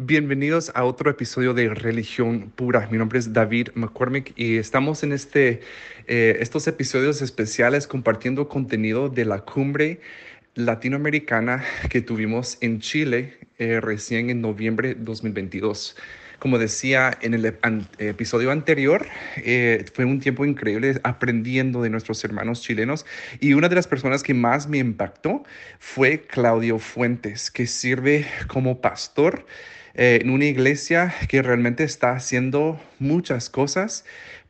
Bienvenidos a otro episodio de Religión Pura. Mi nombre es David McCormick y estamos en este, eh, estos episodios especiales compartiendo contenido de la cumbre latinoamericana que tuvimos en Chile eh, recién en noviembre de 2022. Como decía en el episodio anterior, eh, fue un tiempo increíble aprendiendo de nuestros hermanos chilenos y una de las personas que más me impactó fue Claudio Fuentes, que sirve como pastor eh, en una iglesia que realmente está haciendo muchas cosas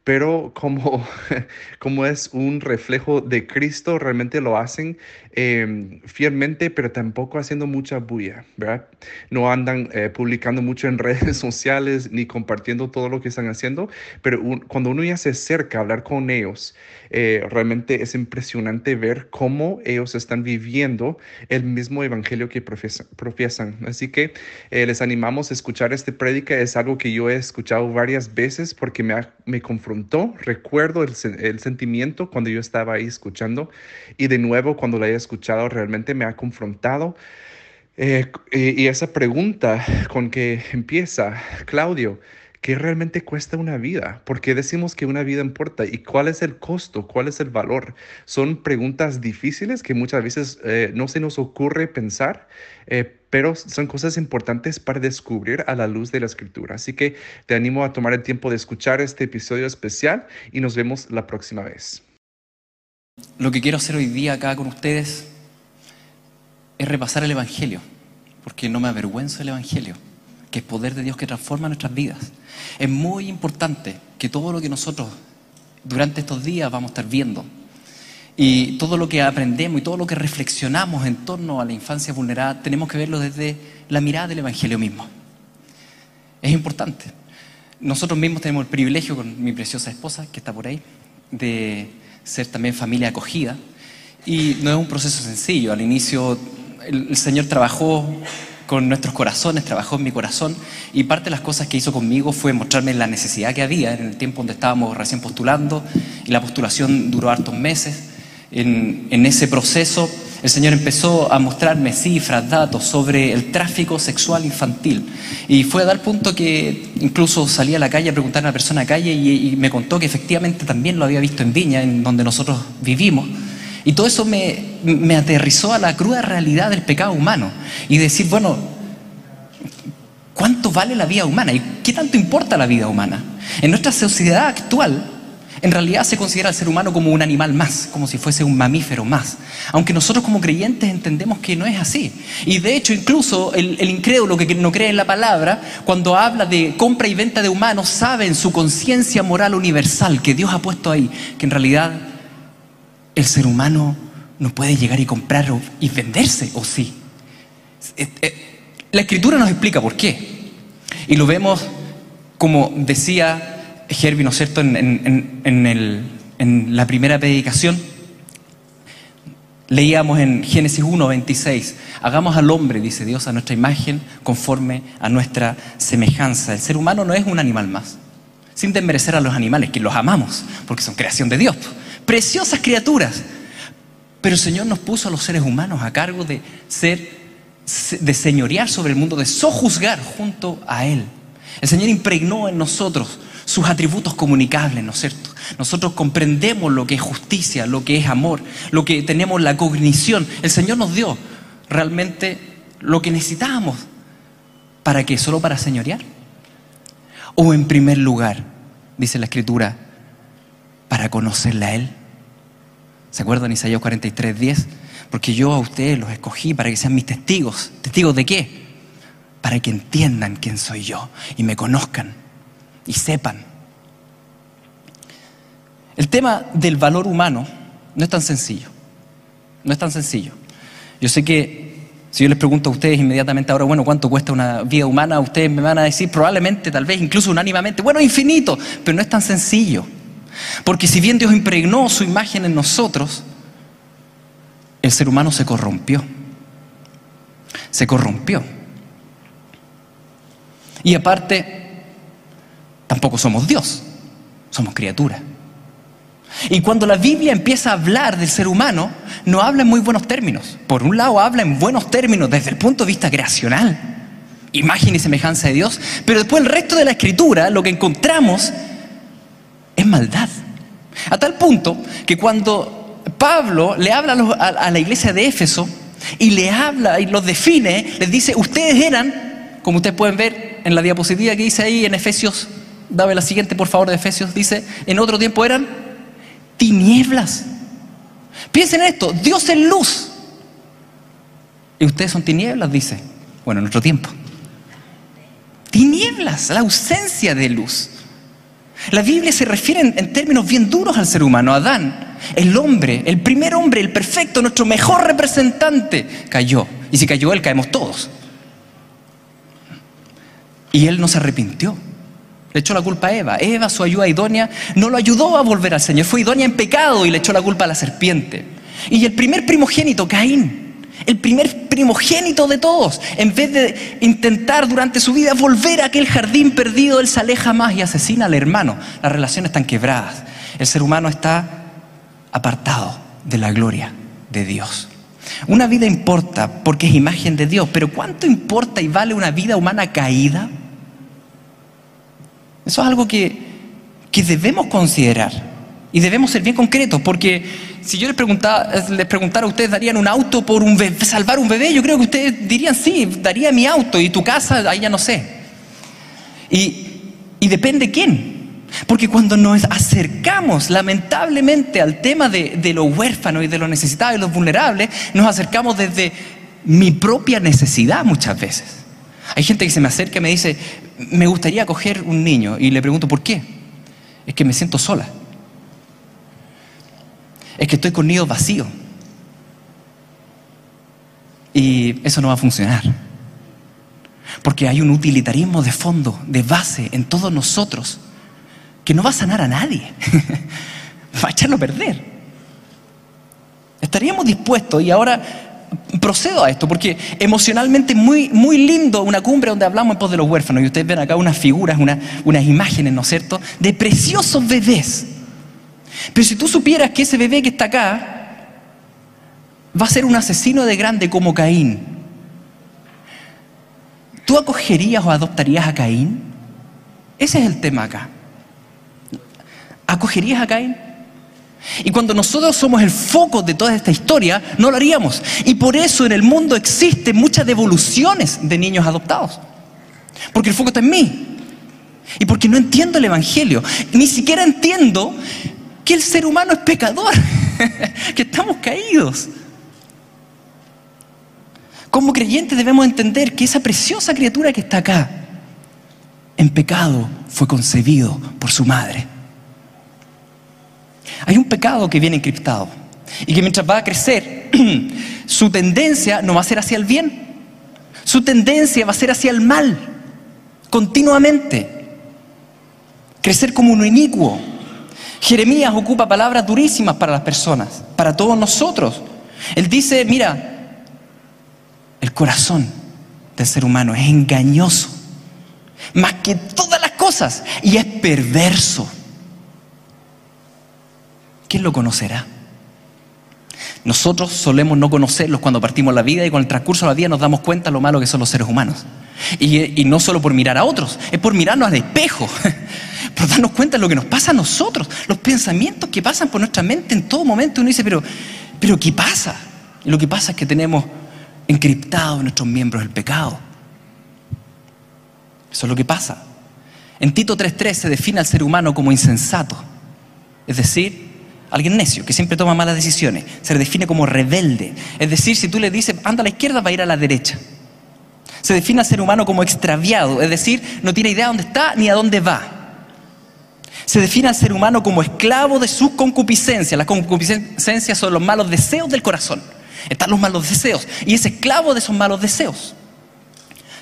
pero como, como es un reflejo de Cristo, realmente lo hacen em, fielmente, pero tampoco haciendo mucha bulla, ¿verdad? No andan eh, publicando mucho en redes sociales ni compartiendo todo lo que están haciendo, pero cuando uno ya se acerca a hablar con ellos, eh, realmente es impresionante ver cómo ellos están viviendo el mismo evangelio que profesan. Así que eh, les animamos a escuchar este prédica, es algo que yo he escuchado varias veces porque me, me confrontó recuerdo el, sentimiento cuando yo estaba ahí escuchando y de nuevo cuando la he escuchado realmente me ha confrontado. Eh, y, esa pregunta con que empieza, Claudio, ¿qué realmente cuesta una vida? ¿Por qué decimos que una vida importa? ¿Y cuál es el costo? ¿Cuál es el valor? Son preguntas difíciles que muchas veces eh, no se nos ocurre pensar, eh, pero son cosas importantes para descubrir a la luz de la escritura. Así que te animo a tomar el tiempo de escuchar este episodio especial y nos vemos la próxima vez. Lo que quiero hacer hoy día acá con ustedes es repasar el Evangelio, porque no me avergüenzo del Evangelio, que es poder de Dios que transforma nuestras vidas. Es muy importante que todo lo que nosotros durante estos días vamos a estar viendo, y todo lo que aprendemos y todo lo que reflexionamos en torno a la infancia vulnerada, tenemos que verlo desde la mirada del Evangelio mismo. Es importante. Nosotros mismos tenemos el privilegio con mi preciosa esposa, que está por ahí, de ser también familia acogida. Y no es un proceso sencillo. Al inicio el, Señor trabajó con nuestros corazones, trabajó en mi corazón y parte de las cosas que hizo conmigo fue mostrarme la necesidad que había en el tiempo donde estábamos recién postulando y la postulación duró hartos meses en, ese proceso, el Señor empezó a mostrarme cifras, datos sobre el tráfico sexual infantil. Y fue a dar punto que incluso salí a la calle a preguntar a una persona a calle y, me contó que efectivamente también lo había visto en Viña, en donde nosotros vivimos. Y todo eso me, me aterrizó a la cruda realidad del pecado humano. Y decir, bueno, ¿cuánto vale la vida humana? ¿Y qué tanto importa la vida humana? En nuestra sociedad actual, en realidad se considera al ser humano como un animal más, como si fuese un mamífero más. Aunque nosotros como creyentes entendemos que no es así. Y de hecho incluso el, incrédulo que no cree en la palabra, cuando habla de compra y venta de humanos, sabe en su conciencia moral universal que Dios ha puesto ahí, que en realidad el ser humano no puede llegar y comprar y venderse, ¿o sí? Eh, eh, la escritura nos explica por qué. Y lo vemos, como decía Herbie, ¿no es cierto?, en, la primera predicación, leíamos en Génesis 1, 26, hagamos al hombre, dice Dios, a nuestra imagen, conforme a nuestra semejanza. El ser humano no es un animal más, sin desmerecer a los animales, que los amamos, porque son creación de Dios, preciosas criaturas. Pero el Señor nos puso a los seres humanos a cargo de ser, de señorear sobre el mundo, de sojuzgar junto a Él. El Señor impregnó en nosotros sus atributos comunicables, ¿no es cierto? Nosotros comprendemos lo que es justicia, lo que es amor, lo que tenemos la cognición. El Señor nos dio realmente lo que necesitábamos. ¿Para qué? ¿Solo para señorear? O en primer lugar, dice la Escritura, para conocerle a Él. ¿Se acuerdan Isaías 43, 10? Porque yo a ustedes los escogí para que sean mis testigos. ¿Testigos de qué? Para que entiendan quién soy yo y me conozcan y sepan. El tema del valor humano no es tan sencillo. No es tan sencillo. Yo sé que Si yo les pregunto a ustedes inmediatamente ahora, bueno, ¿cuánto cuesta una vida humana? Ustedes me van a decir probablemente, tal vez, incluso unánimamente, bueno, infinito, pero no es tan sencillo. Porque si bien Dios impregnó su imagen en nosotros, el ser humano se corrompió. Se corrompió. Y aparte, tampoco somos Dios, somos criaturas. Y cuando la Biblia empieza a hablar del ser humano, no habla en muy buenos términos. Por un lado habla en buenos términos desde el punto de vista creacional, imagen y semejanza de Dios, pero después el resto de la escritura lo que encontramos es maldad. A tal punto que cuando Pablo le habla a la iglesia de Éfeso y le habla y los define, les dice, ustedes eran, como ustedes pueden ver en la diapositiva que dice ahí en Efesios, dame la siguiente por favor de Efesios, dice, en otro tiempo eran tinieblas. Piensen en esto, Dios es luz. Y ustedes son tinieblas, dice. Bueno, en nuestro tiempo. Tinieblas, la ausencia de luz. La Biblia se refiere en, términos bien duros al ser humano. Adán, el hombre, el primer hombre, el perfecto, nuestro mejor representante, cayó. Y si cayó él, caemos todos. Y él no se arrepintió. Le echó la culpa a Eva. Eva, su ayuda idónea, no lo ayudó a volver al Señor. Fue idónea en pecado y le echó la culpa a la serpiente. Y el primer primogénito, Caín, el primer primogénito de todos, en vez de intentar durante su vida volver a aquel jardín perdido, él se aleja más y asesina al hermano. Las relaciones están quebradas. El ser humano está apartado de la gloria de Dios. Una vida importa porque es imagen de Dios, pero ¿cuánto importa y vale una vida humana caída? Eso es algo que, debemos considerar y debemos ser bien concretos, porque si yo les preguntara, les preguntara a ustedes, ¿darían un auto por un salvar un bebé? Yo creo que ustedes dirían, sí, daría mi auto y tu casa, ahí ya no sé. Y, depende quién. Porque cuando nos acercamos lamentablemente al tema de, los huérfanos y de los necesitados y los vulnerables, nos acercamos desde mi propia necesidad muchas veces. Hay gente que se me acerca y me dice, me gustaría acoger un niño y le pregunto, ¿por qué? Es que me siento sola. Es que estoy con nidos vacíos. Y eso no va a funcionar. Porque hay un utilitarismo de fondo, de base en todos nosotros, que no va a sanar a nadie. va a echarlo a perder. Estaríamos dispuestos, y ahora procedo a esto, porque emocionalmente muy, muy lindo una cumbre donde hablamos en pos de los huérfanos, y ustedes ven acá unas figuras, unas imágenes, ¿no es cierto?, de preciosos bebés. Pero si tú supieras que ese bebé que está acá va a ser un asesino de grande como Caín, ¿tú acogerías o adoptarías a Caín? Ese es el tema acá. ¿Acogerías a Caín? Y cuando nosotros somos el foco de toda esta historia, no lo haríamos. Y por eso en el mundo existen muchas devoluciones de niños adoptados. Porque el foco está en mí. Y porque no entiendo el Evangelio. Ni siquiera entiendo que el ser humano es pecador. que estamos caídos. Como creyentes debemos entender que esa preciosa criatura que está acá, en pecado, fue concebido por su madre. Hay un pecado que viene encriptado y que mientras va a crecer, su tendencia no va a ser hacia el bien, su tendencia va a ser hacia el mal, continuamente. Crecer como un inicuo. Jeremías ocupa palabras durísimas para las personas, para todos nosotros. Él dice, mira, el corazón del ser humano es engañoso, más que todas las cosas, y es perverso. ¿quién lo conocerá? Nosotros solemos no conocerlos cuando partimos la vida y con el transcurso de la vida nos damos cuenta de lo malo que son los seres humanos. Y, no solo por mirar a otros, es por mirarnos al espejo, por darnos cuenta de lo que nos pasa a nosotros, los pensamientos que pasan por nuestra mente en todo momento. Uno dice, pero, pero ¿qué pasa? Y lo que pasa es que tenemos encriptado en nuestros miembros el pecado. Eso es lo que pasa. En Tito 3.3 se define al ser humano como insensato, es decir, Alguien necio, que siempre toma malas decisiones. Se le define como rebelde. Es decir, si tú le dices, anda a la izquierda, va a ir a la derecha. Se define al ser humano como extraviado, es decir, no tiene idea de dónde está ni a dónde va. Se define al ser humano como esclavo de sus concupiscencias. Las concupiscencias son los malos deseos del corazón. Están los malos deseos. Y es esclavo de esos malos deseos.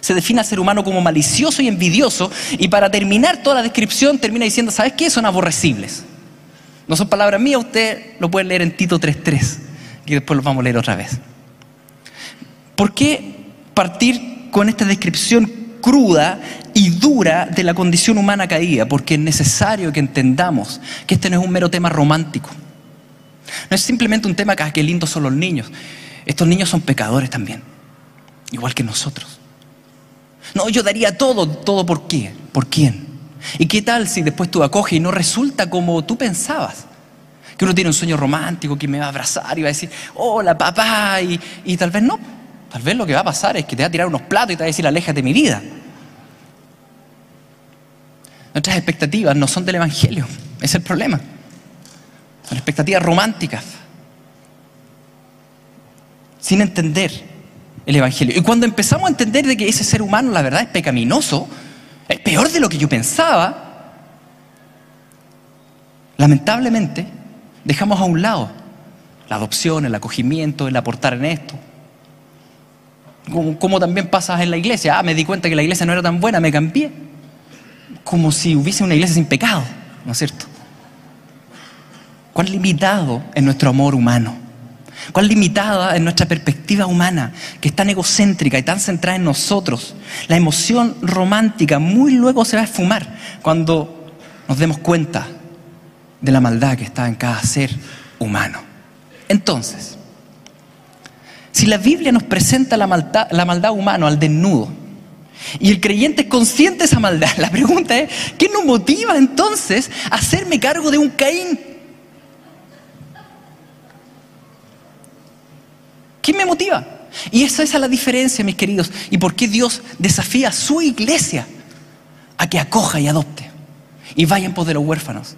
Se define al ser humano como malicioso y envidioso. Y para terminar toda la descripción termina diciendo, ¿sabes qué? Son aborrecibles. No son palabras mías, usted lo puede leer en Tito 3.3. Y después lo vamos a leer otra vez. ¿Por qué partir con esta descripción cruda y dura de la condición humana caída? Porque es necesario que entendamos que este no es un mero tema romántico. No es simplemente un tema que, ah, lindos son los niños. Estos niños son pecadores también, igual que nosotros. No, yo daría todo, todo por qué, por quién. ¿Y qué tal si después tú acoges y no resulta como tú pensabas? Que uno tiene un sueño romántico, que me va a abrazar y va a decir, hola papá, y, y tal vez no. Tal vez lo que va a pasar es que te va a tirar unos platos y te va a decir, aléjate de mi vida. Nuestras expectativas no son del Evangelio, es el problema. Son expectativas románticas, sin entender el Evangelio. Y cuando empezamos a entender de que ese ser humano, la verdad, es pecaminoso, es peor de lo que yo pensaba, lamentablemente dejamos a un lado la adopción, el acogimiento, el aportar en esto. Como, también pasa en la iglesia. Ah, me di cuenta que la iglesia no era tan buena, me cambié. Como si hubiese una iglesia sin pecado, ¿no es cierto? Cuán limitado es nuestro amor humano. Cuán limitada es nuestra perspectiva humana, que es tan egocéntrica y tan centrada en nosotros. La emoción romántica muy luego se va a esfumar cuando nos demos cuenta de la maldad que está en cada ser humano. Entonces, si la Biblia nos presenta la maldad, la maldad humana al desnudo, y el creyente es consciente de esa maldad, la pregunta es, ¿qué nos motiva entonces a hacerme cargo de un Caín? ¿Qué me motiva? Y esa es la diferencia, mis queridos. ¿Y por qué Dios desafía a su iglesia a que acoja y adopte? Y vaya en pos de los huérfanos.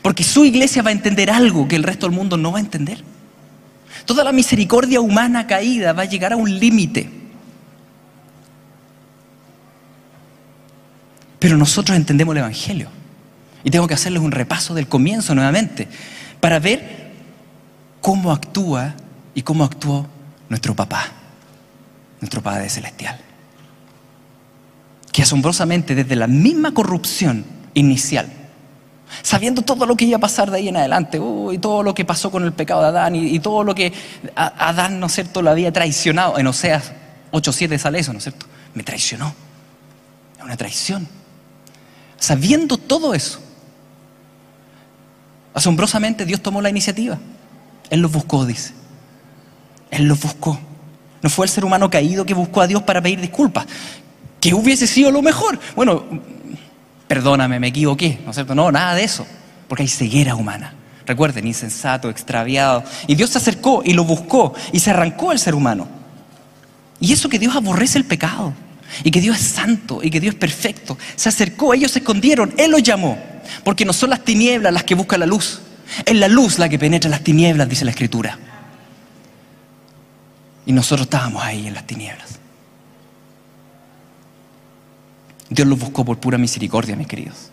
Porque su iglesia va a entender algo que el resto del mundo no va a entender. Toda la misericordia humana caída va a llegar a un límite. Pero nosotros entendemos el Evangelio. Y tengo que hacerles un repaso del comienzo nuevamente para ver cómo actúa y cómo actuó nuestro papá, nuestro Padre Celestial. Que asombrosamente desde la misma corrupción inicial, sabiendo todo lo que iba a pasar de ahí en adelante, y todo lo que pasó con el pecado de Adán y, todo lo que Adán, ¿no es cierto?, lo había traicionado, en Oseas 8.7 sale eso, ¿no es cierto? Me traicionó. Es una traición. Sabiendo todo eso, asombrosamente Dios tomó la iniciativa. Él los buscó, dice. Él los buscó. No fue el ser humano caído que buscó a Dios para pedir disculpas. Que hubiese sido lo mejor. Bueno, perdóname, me equivoqué, ¿no es cierto? No, nada de eso. Porque hay ceguera humana. Recuerden, insensato, extraviado. Y Dios se acercó y lo buscó y se arrancó el ser humano. Y eso que Dios aborrece el pecado. Y que Dios es santo y que Dios es perfecto. Se acercó, ellos se escondieron, Él los llamó. Porque no son las tinieblas las que buscan la luz. Es la luz la que penetra las tinieblas, dice la Escritura. Y nosotros estábamos ahí en las tinieblas. Dios los buscó por pura misericordia, mis queridos.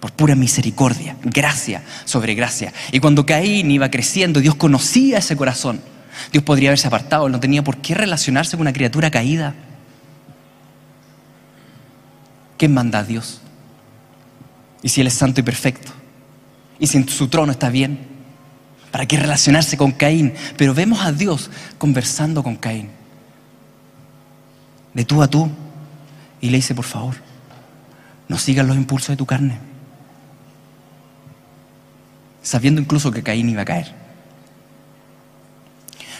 Por pura misericordia, gracia sobre gracia. Y cuando Caín iba creciendo, Dios conocía ese corazón. Dios podría haberse apartado, no tenía por qué relacionarse con una criatura caída. ¿Qué manda a Dios? ¿Y si Él es santo y perfecto? ¿Y si en su trono está bien? ¿Para qué relacionarse con Caín? Pero vemos a Dios conversando con Caín. De tú a tú. Y le dice, por favor, no sigas los impulsos de tu carne. Sabiendo incluso que Caín iba a caer.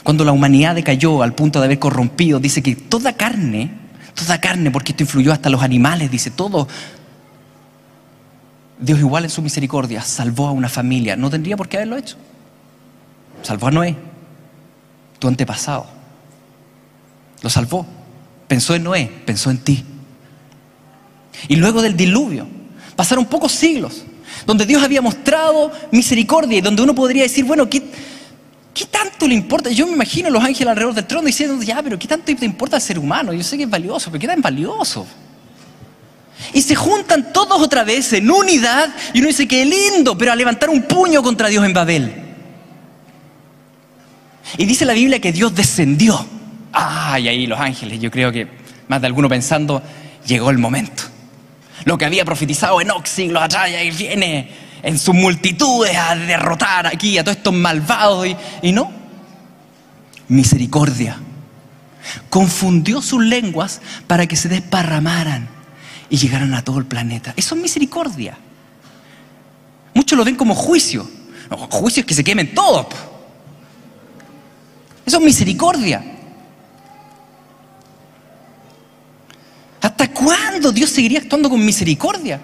Cuando la humanidad decayó al punto de haber corrompido, dice que toda carne, toda carne, porque esto influyó hasta los animales, dice todo, Dios igual en su misericordia salvó a una familia. No tendría por qué haberlo hecho. Salvó a Noé, tu antepasado. Lo salvó. Pensó en Noé, pensó en ti. Y luego del diluvio, pasaron pocos siglos, donde Dios había mostrado misericordia y donde uno podría decir, bueno, ¿qué, ¿qué tanto le importa? Yo me imagino los ángeles alrededor del trono diciendo, ya, pero ¿qué tanto te importa el ser humano? Yo sé que es valioso, pero ¿qué tan valioso? Y se juntan todos otra vez en unidad y uno dice, qué lindo, pero a levantar un puño contra Dios en Babel. Y dice la Biblia que Dios descendió. Ay, ahí los ángeles, yo creo que más de alguno pensando, llegó el momento. Lo que había profetizado en siglos atrás, y viene en sus multitudes a derrotar aquí a todos estos malvados. Y, y no, misericordia. Confundió sus lenguas para que se desparramaran y llegaran a todo el planeta. Eso es misericordia. Muchos lo ven como juicio. juicio es que se quemen todos. Eso es misericordia. ¿Hasta cuándo Dios seguiría actuando con misericordia?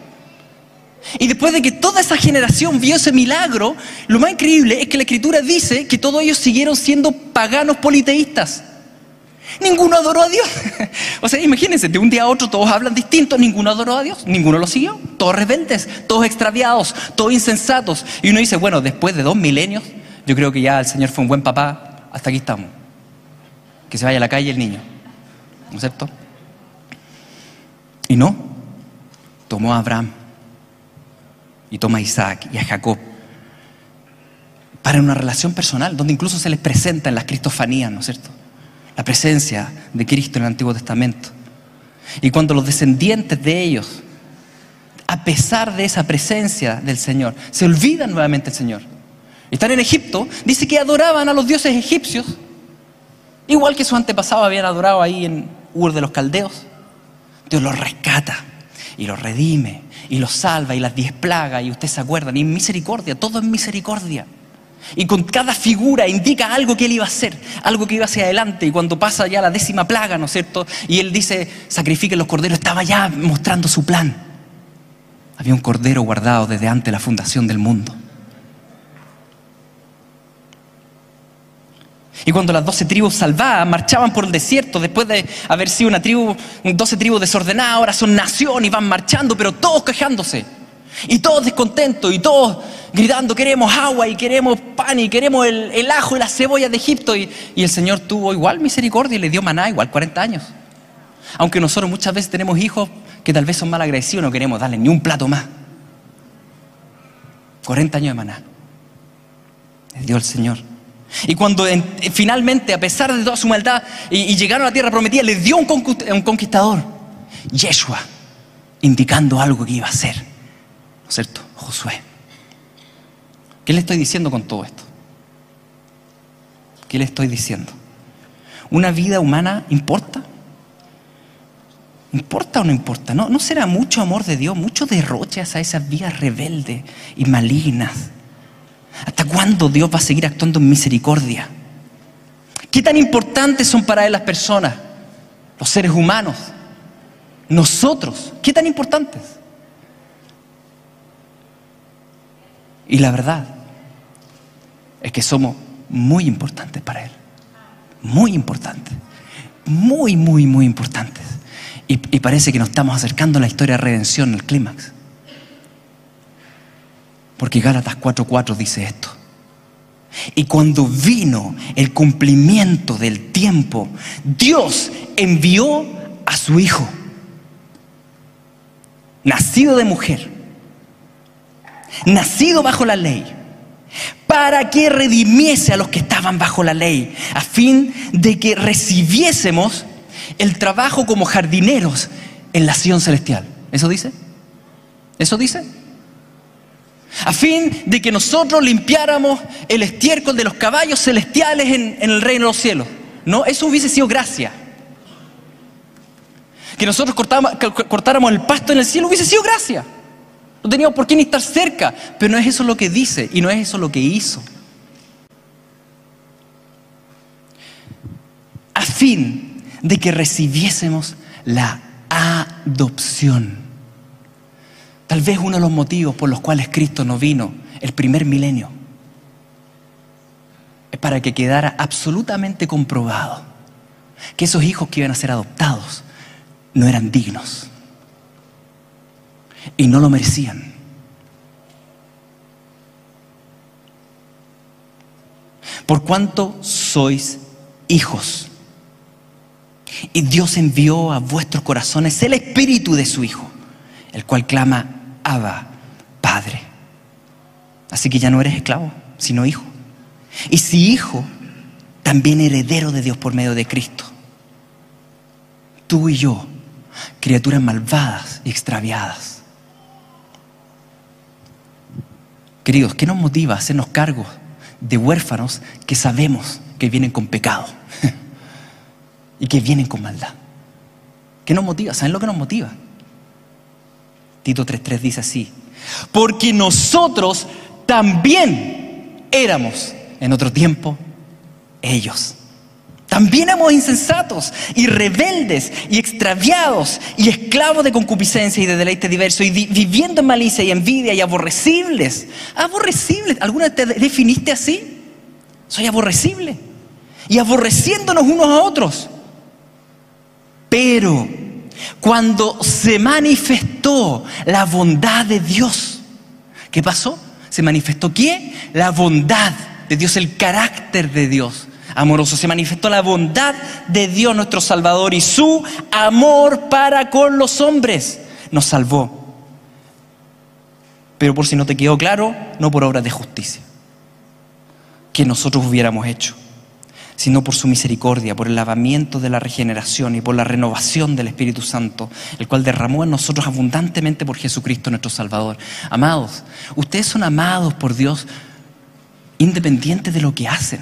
Y después de que toda esa generación vio ese milagro, lo más increíble es que la escritura dice que todos ellos siguieron siendo paganos politeístas. Ninguno adoró a Dios. o sea, imagínense, de un día a otro todos hablan distinto, ninguno adoró a Dios, ninguno lo siguió. Todos rebeldes, todos extraviados, todos insensatos. Y uno dice, bueno, después de dos milenios, yo creo que ya el Señor fue un buen papá, hasta aquí estamos. Que se vaya a la calle el niño. ¿No es cierto? Y no, tomó a Abraham y toma a Isaac y a Jacob para una relación personal, donde incluso se les presenta en las cristofanías, ¿no es cierto? La presencia de Cristo en el Antiguo Testamento. Y cuando los descendientes de ellos, a pesar de esa presencia del Señor, se olvidan nuevamente del Señor, están en Egipto, dice que adoraban a los dioses egipcios, igual que sus antepasados habían adorado ahí en Ur de los Caldeos. Dios los rescata y los redime y los salva y las diez plagas y usted se acuerdan, y misericordia, todo es misericordia. Y con cada figura indica algo que él iba a hacer, algo que iba hacia adelante. Y cuando pasa ya la décima plaga, ¿no es cierto? Y él dice, sacrifiquen los corderos, estaba ya mostrando su plan. Había un cordero guardado desde antes la fundación del mundo. Y cuando las doce tribus salvadas marchaban por el desierto, después de haber sido una tribu, doce tribus desordenadas, ahora son nación y van marchando, pero todos quejándose. Y todos descontentos y todos gritando, queremos agua y queremos pan y queremos el, ajo y la cebolla de Egipto. Y, y, el Señor tuvo igual misericordia y le dio maná igual 40 años. Aunque nosotros muchas veces tenemos hijos que tal vez son mal agradecidos, no queremos darle ni un plato más. 40 años de maná. Le dio el Señor. Y cuando finalmente, a pesar de toda su maldad, y, llegaron a la tierra prometida, le dio un, un conquistador, Yeshua, indicando algo que iba a hacer. ¿No es cierto? Josué. ¿Qué le estoy diciendo con todo esto? ¿Qué le estoy diciendo? ¿Una vida humana importa? ¿Importa o no importa? ¿No, ¿No será mucho amor de Dios, mucho derroche a esas vías rebeldes y malignas? ¿Hasta cuándo Dios va a seguir actuando en misericordia? ¿Qué tan importantes son para Él las personas, los seres humanos, nosotros? ¿Qué tan importantes? Y la verdad es que somos muy importantes para Él. Muy importantes. Muy, muy, muy importantes. Y, parece que nos estamos acercando a la historia de redención, el clímax. Porque Gálatas 4:4 dice esto. Y cuando vino el cumplimiento del tiempo, Dios envió a su Hijo, nacido de mujer, nacido bajo la ley, para que redimiese a los que estaban bajo la ley, a fin de que recibiésemos el trabajo como jardineros en la Sion celestial. ¿Eso dice? ¿Eso dice? A fin de que nosotros limpiáramos el estiércol de los caballos celestiales en, el reino de los cielos. No, eso hubiese sido gracia. Que nosotros cortáramos el pasto en el cielo hubiese sido gracia. No teníamos por qué ni estar cerca, pero no es eso lo que dice y no es eso lo que hizo. A fin de que recibiésemos la adopción Tal vez uno de los motivos por los cuales Cristo no vino el primer milenio es para que quedara absolutamente comprobado que esos hijos que iban a ser adoptados no eran dignos y no lo merecían. Por cuanto sois hijos. Y Dios envió a vuestros corazones el espíritu de su Hijo, el cual clama, Abba, Padre. Así que ya no eres esclavo, sino hijo. Y si hijo, también heredero de Dios por medio de Cristo. Tú y yo, criaturas malvadas y extraviadas. Queridos, ¿qué nos motiva a hacernos cargo de huérfanos que sabemos que vienen con pecado y que vienen con maldad? ¿Qué nos motiva? ¿Saben lo que nos motiva? Tito 3.3 dice así, porque nosotros también éramos en otro tiempo ellos. También éramos insensatos y rebeldes y extraviados y esclavos de concupiscencia y de deleite diverso y viviendo en malicia y envidia y aborrecibles. Aborrecibles. ¿Alguna vez te definiste así? Soy aborrecible. Y aborreciéndonos unos a otros. Pero cuando se manifestó la bondad de Dios, ¿qué pasó? Se manifestó qué? La bondad de Dios, el carácter de Dios amoroso. Se manifestó la bondad de Dios nuestro Salvador y su amor para con los hombres. Nos salvó. Pero por si no te quedó claro, no por obras de justicia que nosotros hubiéramos hecho, sino por su misericordia, por el lavamiento de la regeneración y por la renovación del Espíritu Santo, el cual derramó en nosotros abundantemente por Jesucristo nuestro Salvador. Amados, ustedes son amados por Dios independientes de lo que hacen.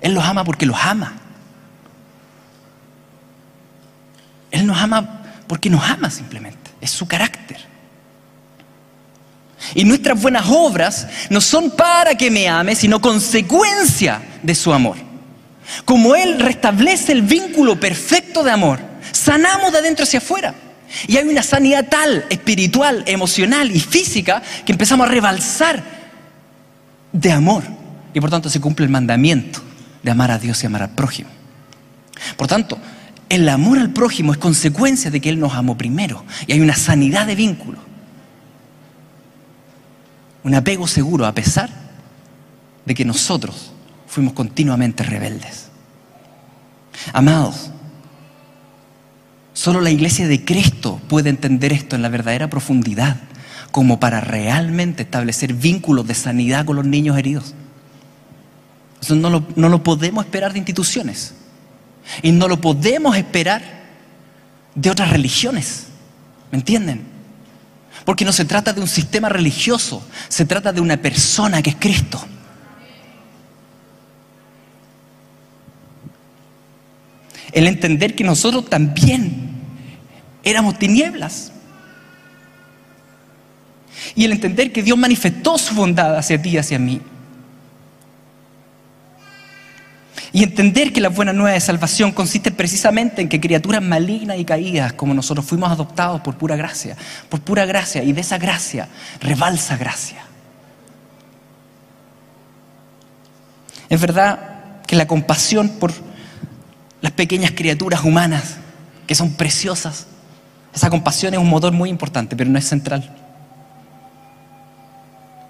Él los ama porque los ama. Él nos ama porque nos ama simplemente. Es su carácter. Y nuestras buenas obras no son para que me ame, sino consecuencia de su amor. Como Él restablece el vínculo perfecto de amor, sanamos de adentro hacia afuera. Y hay una sanidad tal, espiritual, emocional y física, que empezamos a rebalsar de amor. Y por tanto se cumple el mandamiento de amar a Dios y amar al prójimo. Por tanto, el amor al prójimo es consecuencia de que Él nos amó primero y hay una sanidad de vínculo. Un apego seguro a pesar de que nosotros fuimos continuamente rebeldes. Amados, solo la iglesia de Cristo puede entender esto en la verdadera profundidad como para realmente establecer vínculos de sanidad con los niños heridos. Eso no lo, no lo podemos esperar de instituciones. Y no lo podemos esperar de otras religiones. ¿Me entienden? Porque no se trata de un sistema religioso, se trata de una persona que es Cristo. El entender que nosotros también éramos tinieblas. Y el entender que Dios manifestó su bondad hacia ti y hacia mí. Y entender que la buena nueva de salvación consiste precisamente en que criaturas malignas y caídas como nosotros fuimos adoptados por pura gracia, por pura gracia, y de esa gracia rebalsa gracia. Es verdad que la compasión por las pequeñas criaturas humanas, que son preciosas, esa compasión es un motor muy importante, pero no es central.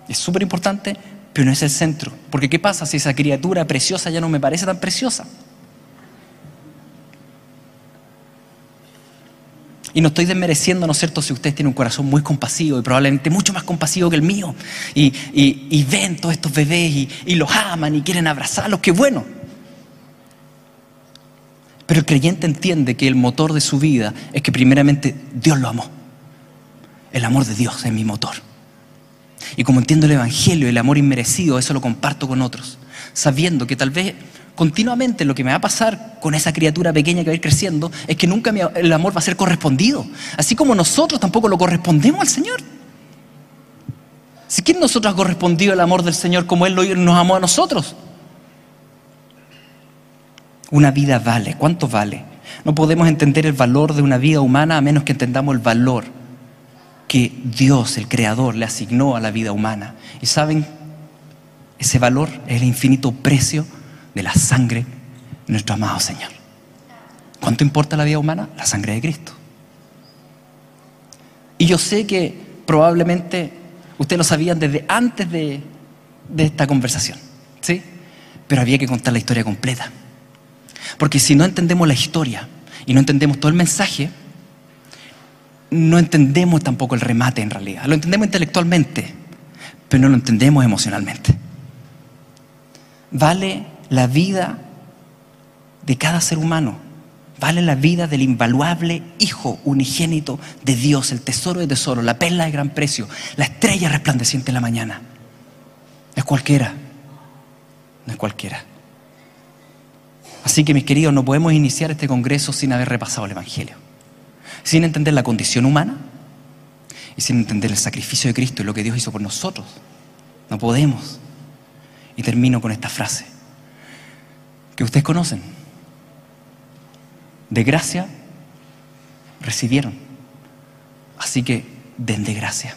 Es súper importante, pero no es el centro. Porque ¿qué pasa si esa criatura preciosa ya no me parece tan preciosa? Y no estoy desmereciendo, ¿no es cierto?, si ustedes tienen un corazón muy compasivo y probablemente mucho más compasivo que el mío, y, ven todos estos bebés y, y, los aman y quieren abrazarlos, qué bueno. Pero el creyente entiende que el motor de su vida es que primeramente Dios lo amó. El amor de Dios es mi motor. Y como entiendo el Evangelio, el amor inmerecido, eso lo comparto con otros, sabiendo que tal vez continuamente lo que me va a pasar con esa criatura pequeña que va a ir creciendo es que nunca el amor va a ser correspondido, así como nosotros tampoco lo correspondemos al Señor. Si quién nosotros ha correspondido el amor del Señor como Él nos amó a nosotros. Una vida vale, ¿cuánto vale? No podemos entender el valor de una vida humana a menos que entendamos el valor que Dios, el Creador, le asignó a la vida humana. Y saben, ese valor es el infinito precio de la sangre de nuestro amado Señor. ¿Cuánto importa la vida humana? La sangre de Cristo. Y yo sé que probablemente ustedes lo sabían desde antes de, de esta conversación, ¿sí? Pero había que contar la historia completa. Porque si no entendemos la historia y no entendemos todo el mensaje, no entendemos tampoco el remate en realidad. Lo entendemos intelectualmente, pero no lo entendemos emocionalmente. Vale la vida de cada ser humano. Vale la vida del invaluable Hijo unigénito de Dios, el tesoro de tesoro, la perla de gran precio, la estrella resplandeciente de la mañana. No es cualquiera, no es cualquiera. Así que mis queridos, no podemos iniciar este congreso sin haber repasado el Evangelio, sin entender la condición humana y sin entender el sacrificio de Cristo y lo que Dios hizo por nosotros. No podemos. Y termino con esta frase que ustedes conocen. De gracia recibieron. Así que den de gracia.